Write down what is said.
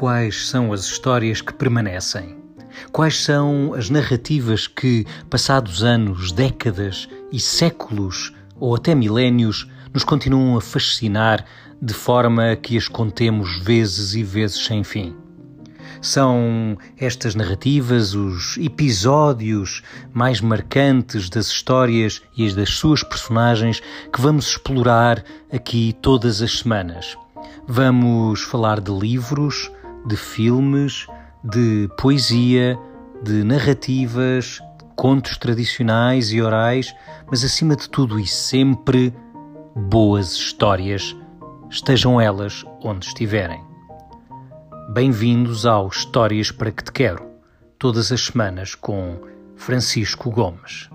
quais são as histórias que permanecem? Quais são as narrativas que, passados anos, décadas e séculos, ou até milénios, nos continuam a fascinar de forma que as contemos vezes e vezes sem fim? São estas narrativas os episódios mais marcantes das histórias e as das suas personagens que vamos explorar aqui todas as semanas. Vamos falar de livros, de filmes, de poesia, de narrativas, contos tradicionais e orais, mas acima de tudo e sempre boas histórias, estejam elas onde estiverem. Bem-vindos ao Histórias para que te quero, todas as semanas com Francisco Gomes.